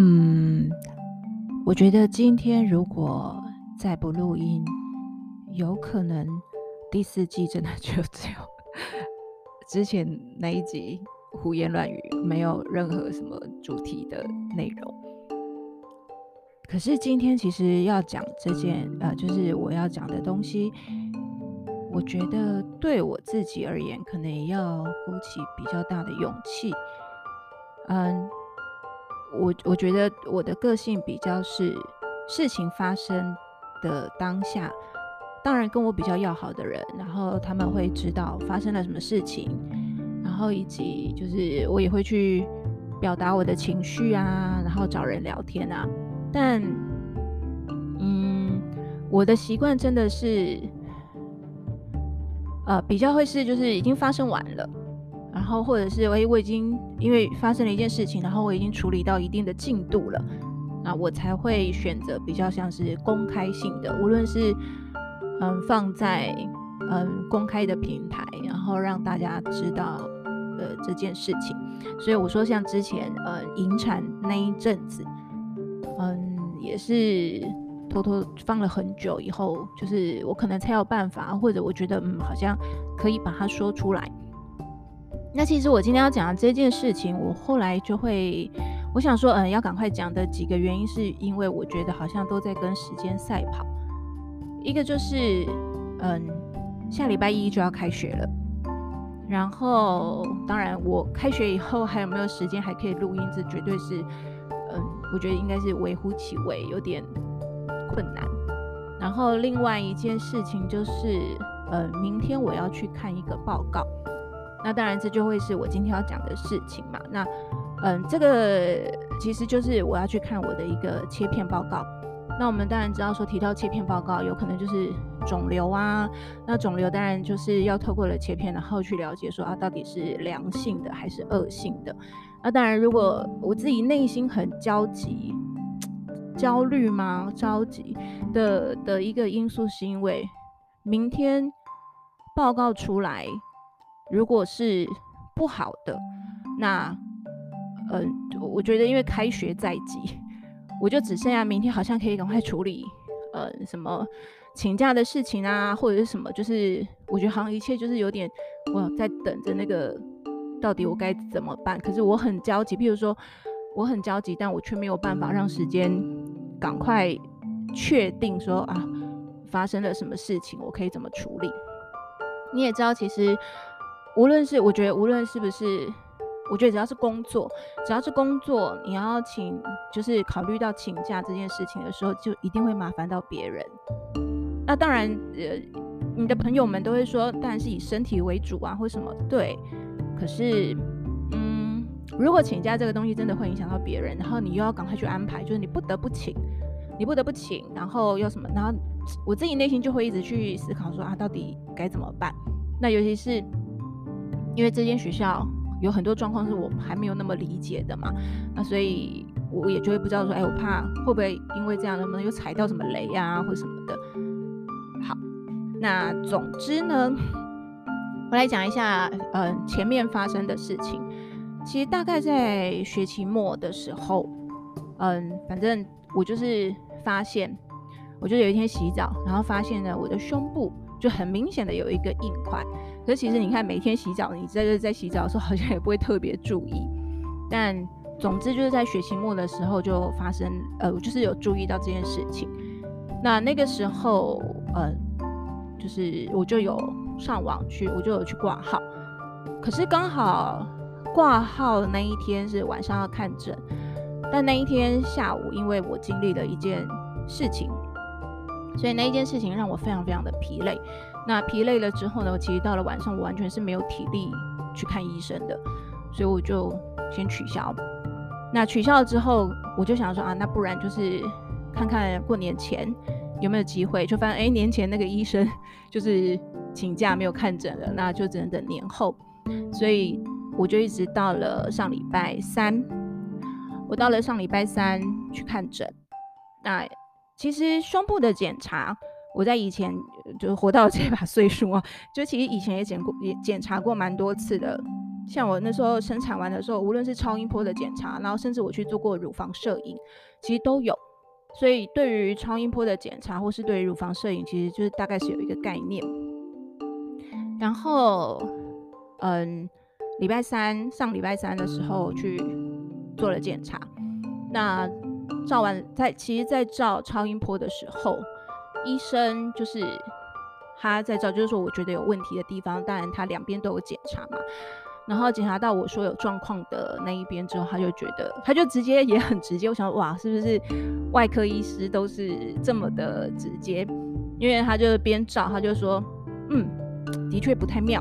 嗯，我觉得今天如果再不录音，有可能第四季真的就只有之前那一集胡言乱语，没有任何什么主题的内容。可是今天其实要讲这件，呃，就是我要讲的东西，我觉得对我自己而言，可能也要鼓起比较大的勇气。嗯。我我觉得我的个性比较是事情发生的当下，当然跟我比较要好的人，然后他们会知道发生了什么事情，然后以及就是我也会去表达我的情绪啊，然后找人聊天啊。但嗯，我的习惯真的是，呃，比较会是就是已经发生完了。然后，或者是哎，我已经因为发生了一件事情，然后我已经处理到一定的进度了，那我才会选择比较像是公开性的，无论是嗯放在嗯公开的平台，然后让大家知道呃这件事情。所以我说，像之前呃引产那一阵子，嗯也是偷偷放了很久以后，就是我可能才有办法，或者我觉得嗯好像可以把它说出来。那其实我今天要讲的这件事情，我后来就会，我想说，嗯，要赶快讲的几个原因，是因为我觉得好像都在跟时间赛跑。一个就是，嗯，下礼拜一就要开学了，然后当然我开学以后还有没有时间还可以录音，这绝对是，嗯，我觉得应该是微乎其微，有点困难。然后另外一件事情就是，嗯，明天我要去看一个报告。那当然，这就会是我今天要讲的事情嘛。那，嗯，这个其实就是我要去看我的一个切片报告。那我们当然知道说，提到切片报告，有可能就是肿瘤啊。那肿瘤当然就是要透过了切片，然后去了解说啊，到底是良性的还是恶性的。那当然，如果我自己内心很焦急、焦虑吗？着急的的一个因素，是因为明天报告出来。如果是不好的，那，嗯、我觉得因为开学在即，我就只剩下明天，好像可以赶快处理，呃，什么请假的事情啊，或者是什么，就是我觉得好像一切就是有点，我在等着那个，到底我该怎么办？可是我很焦急，比如说我很焦急，但我却没有办法让时间赶快确定说啊，发生了什么事情，我可以怎么处理？你也知道，其实。无论是我觉得，无论是不是，我觉得只要是工作，只要是工作，你要请，就是考虑到请假这件事情的时候，就一定会麻烦到别人。那当然，呃，你的朋友们都会说，当然是以身体为主啊，或什么。对。可是，嗯，如果请假这个东西真的会影响到别人，然后你又要赶快去安排，就是你不得不请，你不得不请，然后要什么？然后我自己内心就会一直去思考说啊，到底该怎么办？那尤其是。因为这间学校有很多状况是我还没有那么理解的嘛，那所以我也就会不知道说，哎，我怕会不会因为这样能不能又踩到什么雷啊，或什么的。好，那总之呢，我来讲一下，嗯、前面发生的事情。其实大概在学期末的时候，嗯，反正我就是发现，我就有一天洗澡，然后发现呢，我的胸部就很明显的有一个硬块。可是其实你看，每天洗澡，你在这在洗澡的时候，好像也不会特别注意。但总之就是在学期末的时候就发生，呃，我就是有注意到这件事情。那那个时候，呃，就是我就有上网去，我就有去挂号。可是刚好挂号那一天是晚上要看诊，但那一天下午，因为我经历了一件事情，所以那一件事情让我非常非常的疲累。那疲累了之后呢，其实到了晚上，我完全是没有体力去看医生的，所以我就先取消。那取消了之后，我就想说啊，那不然就是看看过年前有没有机会，就发现哎，年前那个医生 就是请假没有看诊了，那就只能等年后。所以我就一直到了上礼拜三，我到了上礼拜三去看诊。那其实胸部的检查。我在以前就活到这把岁数啊，就其实以前也检过，也检查过蛮多次的，像我那时候生产完的时候，无论是超音波的检查，然后甚至我去做过乳房摄影，其实都有。所以对于超音波的检查，或是对于乳房摄影，其实就是大概是有一个概念。然后，嗯，礼拜三上礼拜三的时候去做了检查，那照完在其实，在照超音波的时候，医生就是。他在照，就是说我觉得有问题的地方，当然他两边都有检查嘛。然后检查到我说有状况的那一边之后，他就觉得，他就直接也很直接。我想，哇，是不是外科医师都是这么的直接？因为他就边照，他就说，嗯，的确不太妙。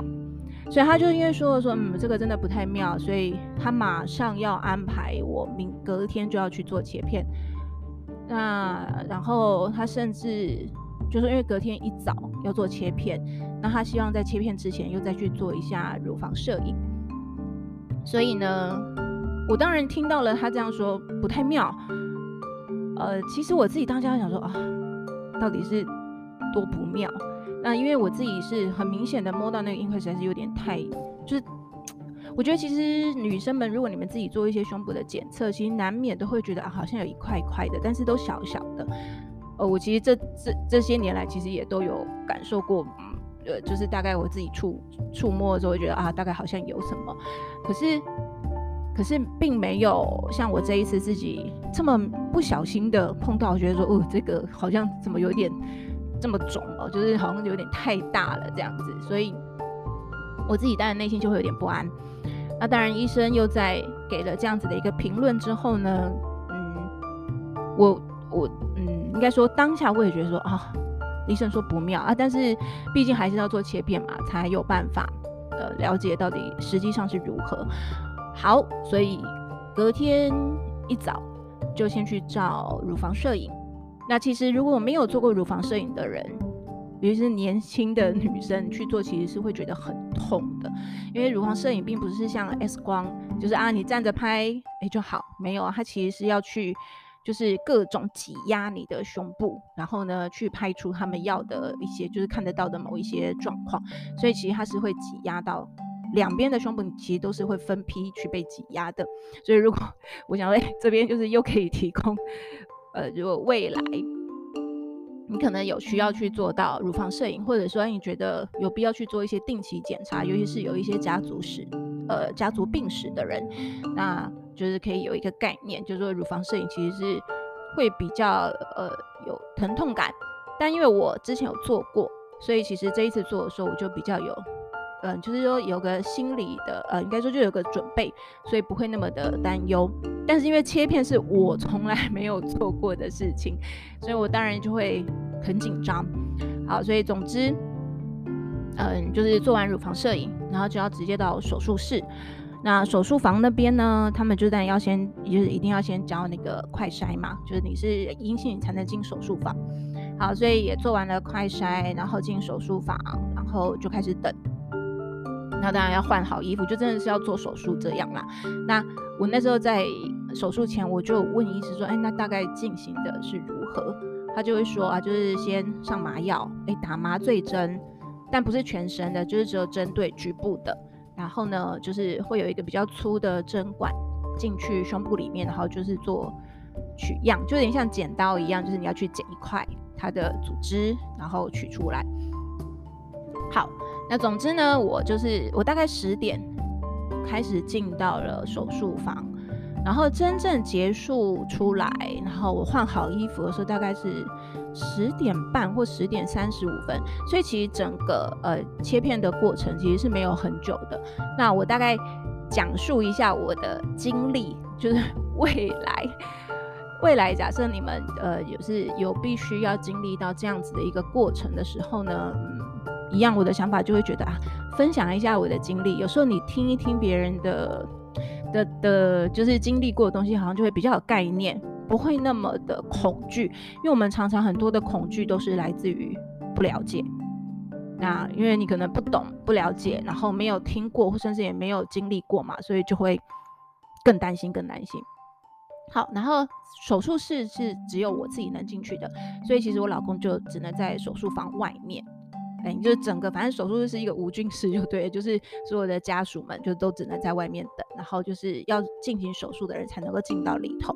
所以他就因为说了说，嗯，这个真的不太妙，所以他马上要安排我明隔天就要去做切片。那然后他甚至。就是因为隔天一早要做切片，那他希望在切片之前又再去做一下乳房摄影，所以呢，我当然听到了他这样说不太妙。呃，其实我自己当下想说啊，到底是多不妙？那因为我自己是很明显的摸到那个硬块实在是有点太，就是我觉得其实女生们如果你们自己做一些胸部的检测，其实难免都会觉得啊，好像有一块一块的，但是都小小的。呃，我其实这这这些年来，其实也都有感受过，嗯，呃，就是大概我自己触触摸的时候，觉得啊，大概好像有什么，可是可是并没有像我这一次自己这么不小心的碰到，觉得说，哦，这个好像怎么有点这么肿哦，就是好像有点太大了这样子，所以我自己当然内心就会有点不安。那当然，医生又在给了这样子的一个评论之后呢，嗯，我我嗯。应该说当下我也觉得说啊，医生说不妙啊，但是毕竟还是要做切片嘛，才有办法呃了解到底实际上是如何。好，所以隔天一早就先去照乳房摄影。那其实如果没有做过乳房摄影的人，尤其是年轻的女生去做，其实是会觉得很痛的，因为乳房摄影并不是像 X 光，就是啊你站着拍哎就好，没有啊，它其实是要去。就是各种挤压你的胸部，然后呢，去拍出他们要的一些，就是看得到的某一些状况。所以其实它是会挤压到两边的胸部，其实都是会分批去被挤压的。所以如果 我想说，哎，这边就是又可以提供，呃，如果未来你可能有需要去做到乳房摄影，或者说你觉得有必要去做一些定期检查，尤其是有一些家族史，呃，家族病史的人，那。就是可以有一个概念，就是说乳房摄影其实是会比较呃有疼痛感，但因为我之前有做过，所以其实这一次做的时候我就比较有，嗯、就是说有个心理的呃，应该说就有个准备，所以不会那么的担忧。但是因为切片是我从来没有做过的事情，所以我当然就会很紧张。好，所以总之，嗯、就是做完乳房摄影，然后就要直接到手术室。那手术房那边呢，他们就当然要先，就是一定要先交那个快筛嘛，就是你是阴性才能进手术房。好，所以也做完了快筛，然后进手术房，然后就开始等。那当然要换好衣服，就真的是要做手术这样啦。那我那时候在手术前，我就问医师说，哎，那大概进行的是如何？他就会说啊，就是先上麻药，哎，打麻醉针，但不是全身的，就是只有针对局部的。然后呢，就是会有一个比较粗的针管进去胸部里面，然后就是做取样，就有点像剪刀一样，就是你要去剪一块它的组织，然后取出来。好，那总之呢，我就是我大概十点开始进到了手术房。然后真正结束出来，然后我换好衣服的时候，大概是十点半或十点三十五分。所以其实整个呃切片的过程其实是没有很久的。那我大概讲述一下我的经历，就是未来未来假设你们呃有是有必须要经历到这样子的一个过程的时候呢，一样我的想法就会觉得啊，分享一下我的经历。有时候你听一听别人的。的的，就是经历过的东西，好像就会比较有概念，不会那么的恐惧。因为我们常常很多的恐惧都是来自于不了解。那因为你可能不懂、不了解，然后没有听过，或甚至也没有经历过嘛，所以就会更担心、更担心。好，然后手术室是只有我自己能进去的，所以其实我老公就只能在手术房外面。哎，就是整个反正手术室是一个无菌室，就对，就是所有的家属们就都只能在外面等，然后就是要进行手术的人才能够进到里头。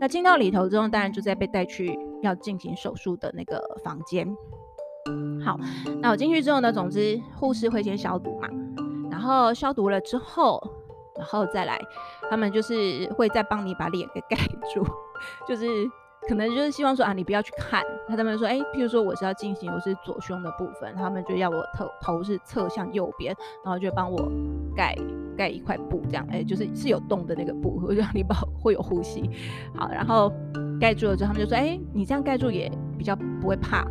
那进到里头之后，当然就在被带去要进行手术的那个房间。好，那我进去之后呢，总之护士会先消毒嘛，然后消毒了之后，然后再来，他们就是会再帮你把脸给盖住，就是。可能就是希望说啊，你不要去看。他他们说，哎、譬如说我是要进行我是左胸的部分，他们就要我头头是侧向右边，然后就帮我盖盖一块布，这样，哎、就是是有洞的那个布，会让你保会有呼吸。好，然后盖住了之后，他们就说，哎、你这样盖住也比较不会怕。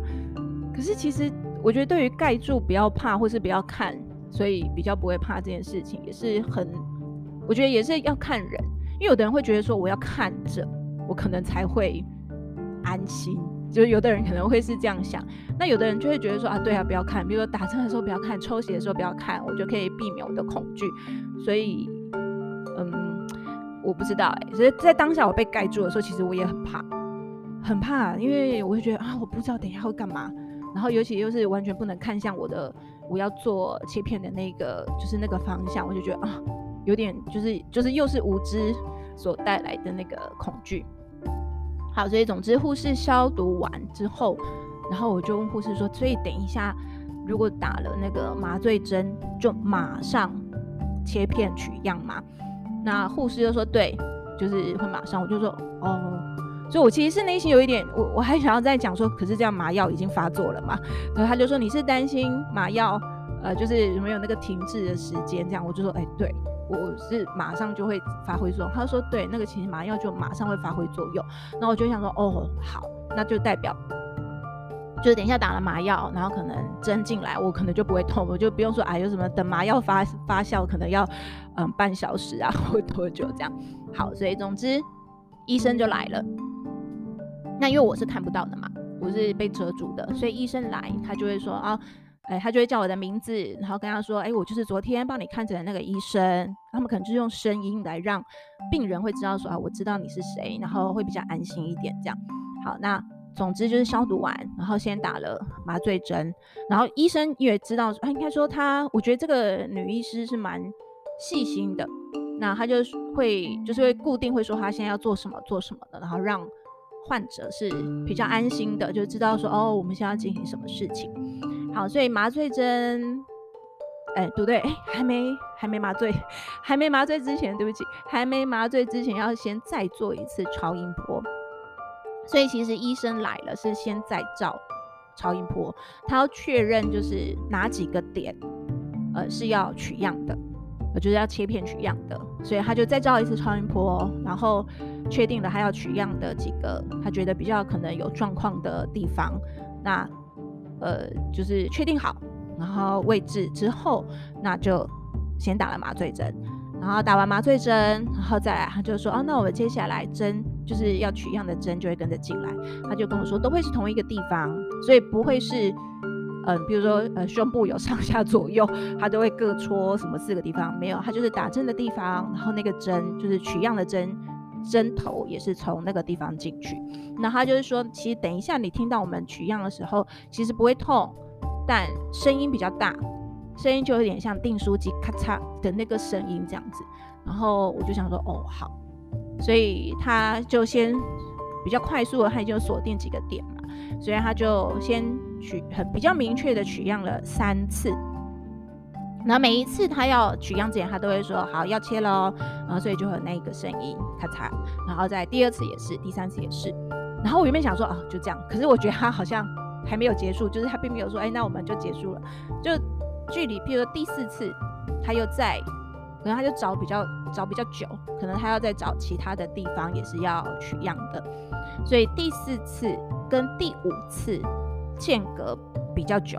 可是其实我觉得对于盖住不要怕或是不要看，所以比较不会怕这件事情也是很，我觉得也是要看人，因为有的人会觉得说我要看着，我可能才会。安心，就是有的人可能会是这样想，那有的人就会觉得说啊，对啊，不要看，比如说打针的时候不要看，抽血的时候不要看，我就可以避免我的恐惧。所以，嗯，我不知道哎、所以在当下我被盖住的时候，其实我也很怕，很怕，因为我会觉得啊，我不知道等一下会干嘛，然后尤其又是完全不能看向我的我要做切片的那个就是那个方向，我就觉得啊，有点就是就是又是无知所带来的那个恐惧。好，所以总之护士消毒完之后，然后我就问护士说：“所以等一下，如果打了那个麻醉针，就马上切片取样吗？”那护士就说：“对，就是会马上。”我就说：“哦。”所以，我其实是内心有一点，我我还想要再讲说，可是这样麻药已经发作了嘛？然后他就说：“你是担心麻药，呃，就是有没有那个停滞的时间？”这样，我就说：“哎，对。”我是马上就会发挥作用。他说：“对，那个其实麻药就马上会发挥作用。”然后我就想说：“哦，好，那就代表就是等一下打了麻药，然后可能针进来，我可能就不会痛，我就不用说啊，有什么等麻药发发酵，可能要嗯半小时啊，或多久这样。好，所以总之医生就来了。那因为我是看不到的嘛，我是被遮住的，所以医生来他就会说啊。”哎，他就会叫我的名字，然后跟他说：“哎，我就是昨天帮你看诊的那个医生。”他们可能就是用声音来让病人会知道说：“啊，我知道你是谁。”然后会比较安心一点。这样，好，那总之就是消毒完，然后先打了麻醉针，然后医生也知道，啊，应该说他，我觉得这个女医师是蛮细心的。那他就会就是会固定会说他现在要做什么做什么的，然后让患者是比较安心的，就知道说哦，我们现在要进行什么事情。好，所以麻醉针，哎、不对？还没，还没麻醉，还没麻醉之前，对不起，还没麻醉之前要先再做一次超音波。所以其实医生来了是先再照超音波，他要确认就是哪几个点，呃，是要取样的，呃，就是要切片取样的，所以他就再照一次超音波，然后确定了他要取样的几个，他觉得比较可能有状况的地方，那。呃，就是确定好，然后位置之后，那就先打了麻醉针，然后打完麻醉针，然后再来，他就说，哦，那我们接下来针就是要取样的针就会跟着进来，他就跟我说，都会是同一个地方，所以不会是，嗯、比如说呃胸部有上下左右，他都会各戳什么四个地方，没有，他就是打针的地方，然后那个针就是取样的针。针头也是从那个地方进去，那他就是说，其实等一下你听到我们取样的时候，其实不会痛，但声音比较大，声音就有点像订书机咔嚓的那个声音这样子。然后我就想说，哦，好，所以他就先比较快速的，他就锁定几个点嘛，所以他就先取很比较明确的取样了三次。然后每一次他要取样之前，他都会说好要切喽，然后所以就会有那个声音咔嚓，然后在第二次也是，第三次也是。然后我原本想说哦就这样，可是我觉得他好像还没有结束，就是他并没有说哎那我们就结束了，就距离譬如说第四次他又在，可能他就找比较找比较久，可能他要再找其他的地方也是要取样的，所以第四次跟第五次间隔比较久。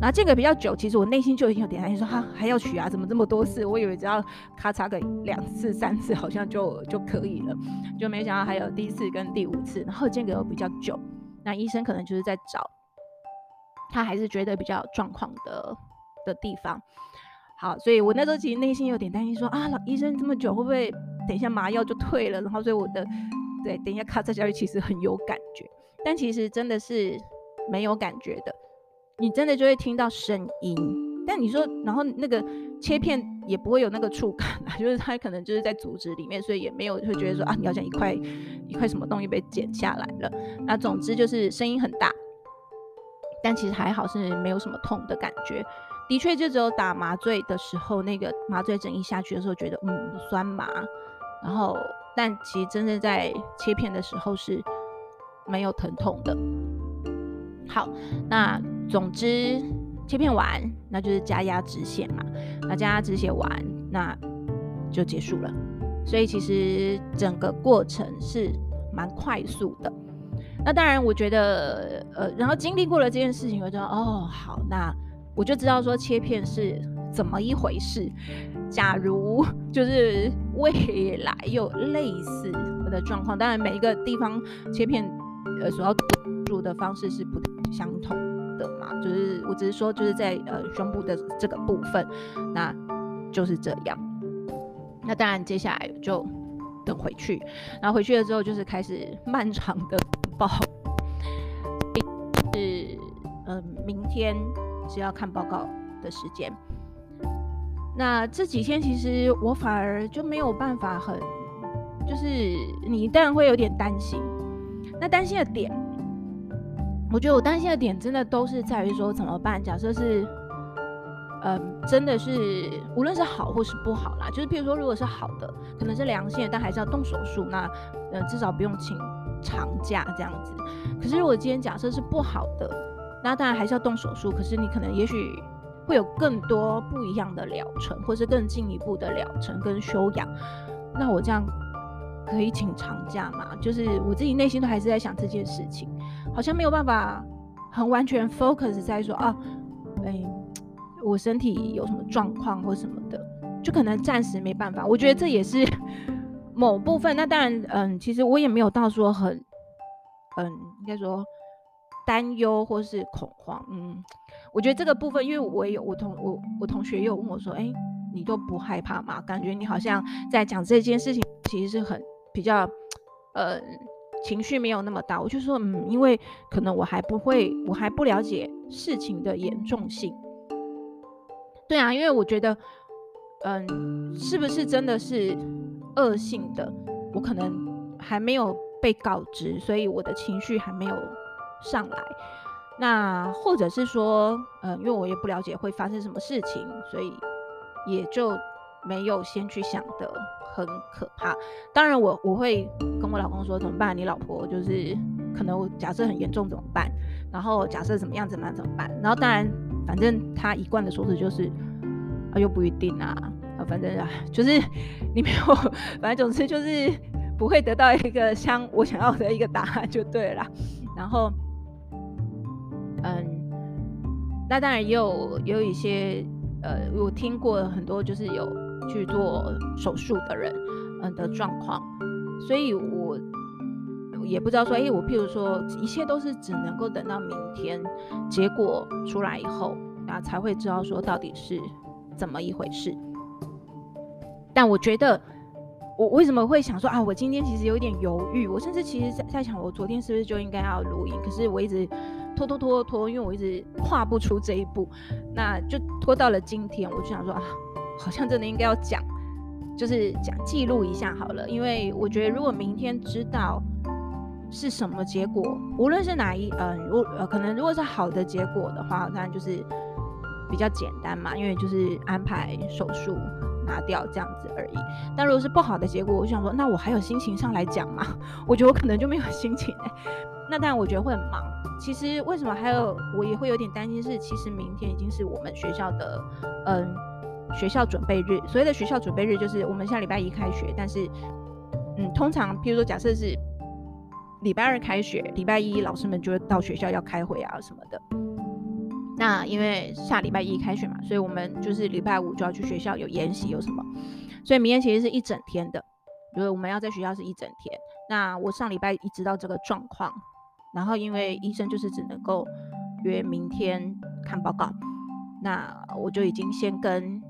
然后间隔比较久，其实我内心就已经有点担心，说哈还要取啊，怎么这么多次？我以为只要咔嚓个两次、三次，好像就就可以了，就没想到还有第一次跟第五次，然后间隔又比较久。那医生可能就是在找他还是觉得比较状况的的地方。好，所以我那时候其实内心有点担心说，啊，医生这么久，会不会等一下麻药就退了？然后所以我的对，等一下咔嚓下去，其实很有感觉，但其实真的是没有感觉的。你真的就会听到声音。但你说，然后那个切片也不会有那个触感啊，就是它可能就是在组织里面，所以也没有会觉得说啊，你好像一块一块什么东西被剪下来了。那总之就是声音很大，但其实还好是没有什么痛的感觉。的确，就只有打麻醉的时候，那个麻醉针一下去的时候，觉得嗯酸麻，然后但其实真正在切片的时候是没有疼痛的。好，那总之切片完，那就是加压止血嘛。那加压止血完，那就结束了。所以其实整个过程是蛮快速的。那当然，我觉得呃，然后经历过了这件事情，我就哦好，那我就知道说切片是怎么一回事。假如就是未来有类似的状况，当然每一个地方切片呃所要做的方式是不相同的嘛，就是我只是说，就是在呃胸部的这个部分，那就是这样。那当然，接下来就等回去，然后回去了之后，就是开始 漫长的报，是嗯、明天是要看报告的时间。那这几天其实我反而就没有办法很，就是你当然会有点担心，那担心的点。我觉得我担心的点真的都是在于说怎么办？假设是，嗯、真的是无论是好或是不好啦，就是譬如说，如果是好的，可能是良性，但还是要动手术，那呃至少不用请长假这样子。可是如果今天假设是不好的，那当然还是要动手术，可是你可能也许会有更多不一样的疗程，或是更进一步的疗程跟休养。那我这样可以请长假吗？就是我自己内心都还是在想这件事情。好像没有办法很完全 focus 在说啊，哎、我身体有什么状况或什么的，就可能暂时没办法。我觉得这也是 某部分。那当然，嗯，其实我也没有到说很，嗯，应该说担忧或是恐慌。嗯，我觉得这个部分，因为我有我同我我同学也有问我说，哎、你都不害怕吗？感觉你好像在讲这件事情，其实是很比较，呃。情绪没有那么大，我就说，嗯，因为可能我还不会，我还不了解事情的严重性。对啊，因为我觉得，嗯，是不是真的是恶性的，我可能还没有被告知，所以我的情绪还没有上来。那或者是说，嗯，因为我也不了解会发生什么事情，所以也就没有先去想的。很可怕，当然我我会跟我老公说怎么办？你老婆就是可能假设很严重怎么办？然后假设怎么样怎么样怎么办？然后当然反正他一贯的说辞就是啊又不一定啊啊反正啊就是你没有反正总之就是不会得到一个像我想要的一个答案就对了。然后嗯，那当然也有也有一些呃我听过很多就是有。去做手术的人，嗯的状况，所以我也不知道说，哎、我譬如说，一切都是只能够等到明天结果出来以后，那才会知道说到底是怎么一回事。但我觉得，我为什么会想说啊，我今天其实有点犹豫，我甚至其实在在想，我昨天是不是就应该要录音？可是我一直拖拖拖拖，因为我一直跨不出这一步，那就拖到了今天，我就想说啊。好像真的应该要讲，就是讲记录一下好了，因为我觉得如果明天知道是什么结果，无论是哪一，嗯，如呃，可能如果是好的结果的话，当然就是比较简单嘛，因为就是安排手术拿掉这样子而已。但如果是不好的结果，我想说，那我还有心情上来讲吗？我觉得我可能就没有心情、那当然我觉得会很忙。其实为什么还有我也会有点担心是，其实明天已经是我们学校的，嗯。学校准备日，所谓的学校准备日就是我们下礼拜一开学，但是，嗯，通常譬如说假设是礼拜二开学，礼拜一老师们就会到学校要开会啊什么的。那因为下礼拜一开学嘛，所以我们就是礼拜五就要去学校有研习有什么，所以明天其实是一整天的，就是我们要在学校是一整天。那我上礼拜一知道这个状况，然后因为医生就是只能够约明天看报告，那我就已经先跟。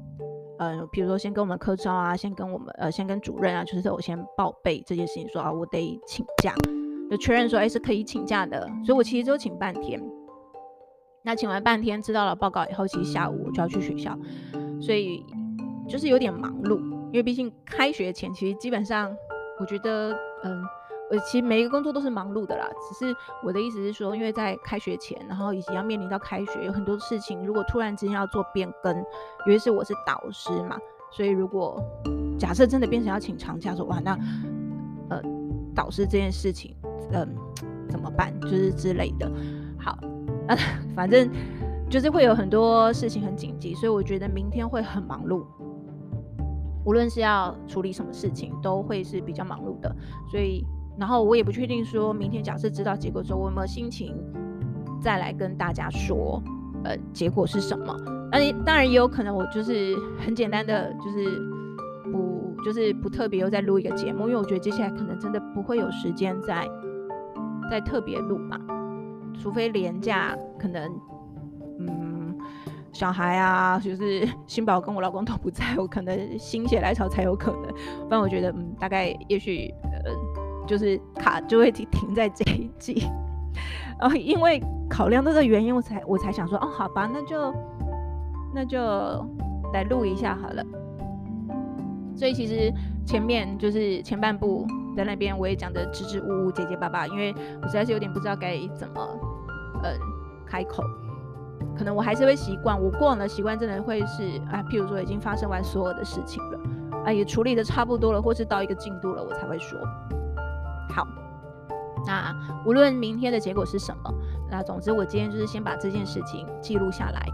呃，比如说先跟我们科招啊，先跟我们呃，先跟主任啊，就是我先报备这件事情，说啊，我得请假，就确认说，哎，是可以请假的，所以我其实只有请半天。那请完半天，知道了报告以后，其实下午我就要去学校，所以就是有点忙碌。因为毕竟开学前，其实基本上我觉得，嗯，我其实每一个工作都是忙碌的啦。只是我的意思是说，因为在开学前，然后以及要面临到开学，有很多事情，如果突然之间要做变更，尤其是我是导师嘛，所以如果假设真的变成要请长假，说哇，那呃，导师这件事情，嗯，怎么办？就是之类的。好。啊，反正就是会有很多事情很紧急，所以我觉得明天会很忙碌。无论是要处理什么事情，都会是比较忙碌的。所以，然后我也不确定说明天假设知道结果之后，我有没有心情再来跟大家说，呃，结果是什么？那当然也有可能，我就是很简单的，就是不就是不特别又再录一个节目，因为我觉得接下来可能真的不会有时间再再特别录嘛。除非连假，可能，嗯，小孩啊，就是 新宝跟我老公都不在，我可能心血来潮才有可能。不然我觉得，嗯，大概也许，就是卡就会停停在这一季。然 后因为考量这个原因，我才我才想说，哦，好吧，那就那就来录一下好了。所以其实前面就是前半部。在那边我也讲的支支吾吾、结结巴巴，因为我实在是有点不知道该怎么，嗯，开口。可能我还是会习惯，我过往的习惯真的会是啊，譬如说已经发生完所有的事情了，啊，也处理的差不多了，或是到一个进度了，我才会说。好，那无论明天的结果是什么，那总之我今天就是先把这件事情记录下来，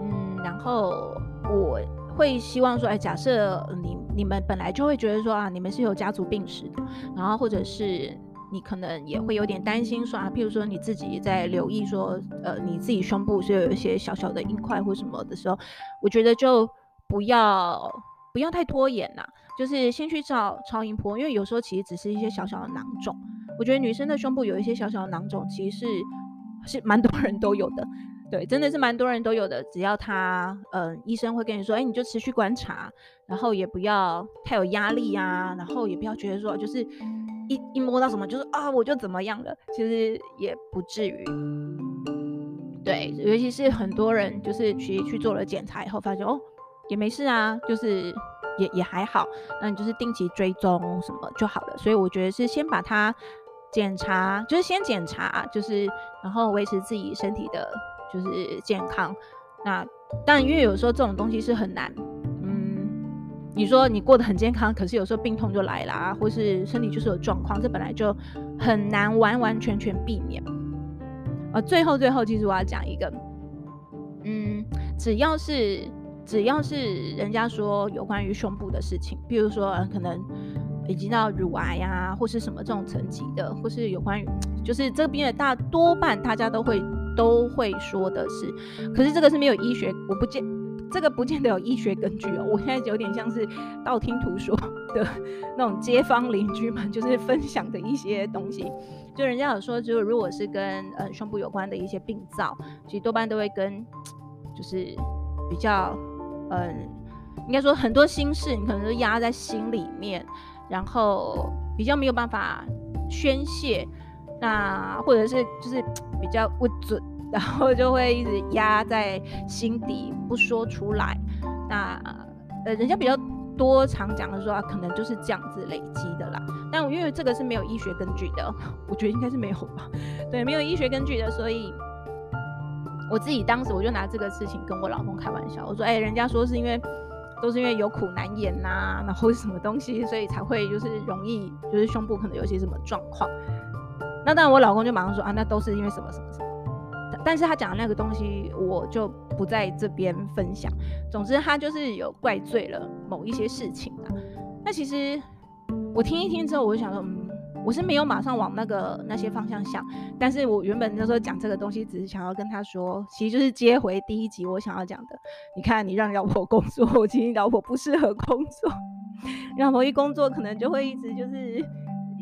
嗯，然后我。会希望说，哎，假设你你们本来就会觉得说啊，你们是有家族病史的，然后或者是你可能也会有点担心说啊，譬如说你自己在留意说，呃，你自己胸部是有一些小小的硬块或什么的时候，我觉得就不要不要太拖延呐，就是先去照超音波，因为有时候其实只是一些小小的囊肿。我觉得女生的胸部有一些小小的囊肿，其实是是蛮多人都有的。对，真的是蛮多人都有的。只要他，嗯、医生会跟你说，哎，你就持续观察，然后也不要太有压力啊，然后也不要觉得说，就是一一摸到什么就是啊，我就怎么样了，其实也不至于。对，尤其是很多人就是去去做了检查以后，发现哦，也没事啊，就是也也还好，那你就是定期追踪什么就好了。所以我觉得是先把它检查，就是先检查，就是然后维持自己身体的。就是健康，那但因为有时候这种东西是很难，嗯，你说你过得很健康，可是有时候病痛就来了，或是身体就是有状况，这本来就很难完完全全避免。呃，最后最后，其实我要讲一个，嗯，只要是只要是人家说有关于胸部的事情，比如说，呃，可能已经到乳癌呀，或是什么这种层级的，或是有关于，就是这边的大多半大家都会。都会说的是，可是这个是没有医学，我不见这个不见得有医学根据哦。我现在有点像是道听途说的那种街坊邻居们，就是分享的一些东西。就人家有说，就如果是跟呃胸部有关的一些病灶，其实多半都会跟就是比较嗯，应该说很多心事，你可能都压在心里面，然后比较没有办法宣泄。那或者是就是比较不准，然后就会一直压在心底不说出来。那呃，人家比较多常讲的说啊，可能就是这样子累积的啦。但因为这个是没有医学根据的，我觉得应该是没有吧？对，没有医学根据的，所以我自己当时我就拿这个事情跟我老公开玩笑，我说：“哎，人家说是因为都是因为有苦难言呐、然后什么东西，所以才会就是容易就是胸部可能有些什么状况。”那当然，我老公就马上说啊，那都是因为什么什么什么。但是他讲的那个东西，我就不在这边分享。总之，他就是有怪罪了某一些事情啊。那其实我听一听之后，我就想说，我是没有马上往那个那些方向想。但是我原本那时候讲这个东西，只是想要跟他说，其实就是接回第一集我想要讲的。你看，你让老婆工作，我其实老婆不适合工作。让 老婆一工作，可能就会一直就是。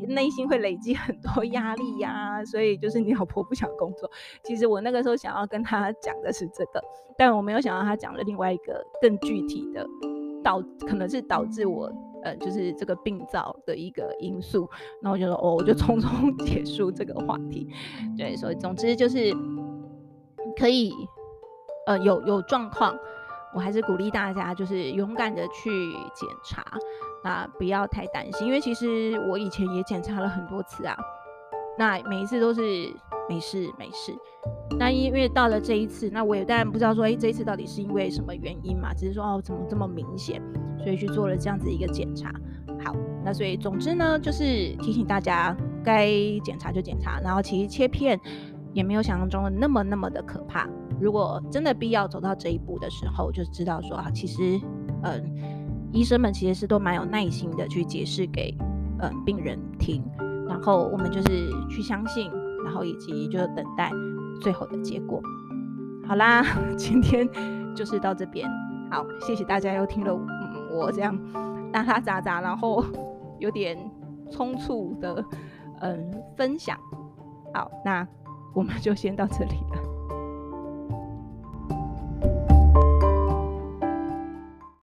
内心会累积很多压力呀、所以就是你老婆不想工作。其实我那个时候想要跟他讲的是这个，但我没有想到他讲了另外一个更具体的导，可能是导致我呃就是这个病灶的一个因素。然后我就说哦，我就匆匆 结束这个话题。对，所以总之就是可以呃有有状况，我还是鼓励大家就是勇敢的去检查，那不要太担心，因为其实我以前也检查了很多次啊，那每一次都是没事没事。那因为到了这一次，那我也当然不知道说，哎，这一次到底是因为什么原因嘛？只是说哦，怎么这么明显，所以去做了这样子一个检查。好，那所以总之呢，就是提醒大家，该检查就检查。然后其实切片也没有想象中的那么那么的可怕。如果真的必要走到这一步的时候，就知道说啊，其实嗯，医生们其实是都蛮有耐心的去解释给嗯病人听。然后我们就是去相信，然后以及就等待。最后的结果，好啦，今天就是到这边。好，谢谢大家又听了嗯我这样 拉拉杂杂，然后 有点匆促的嗯分享。好，那我们就先到这里了。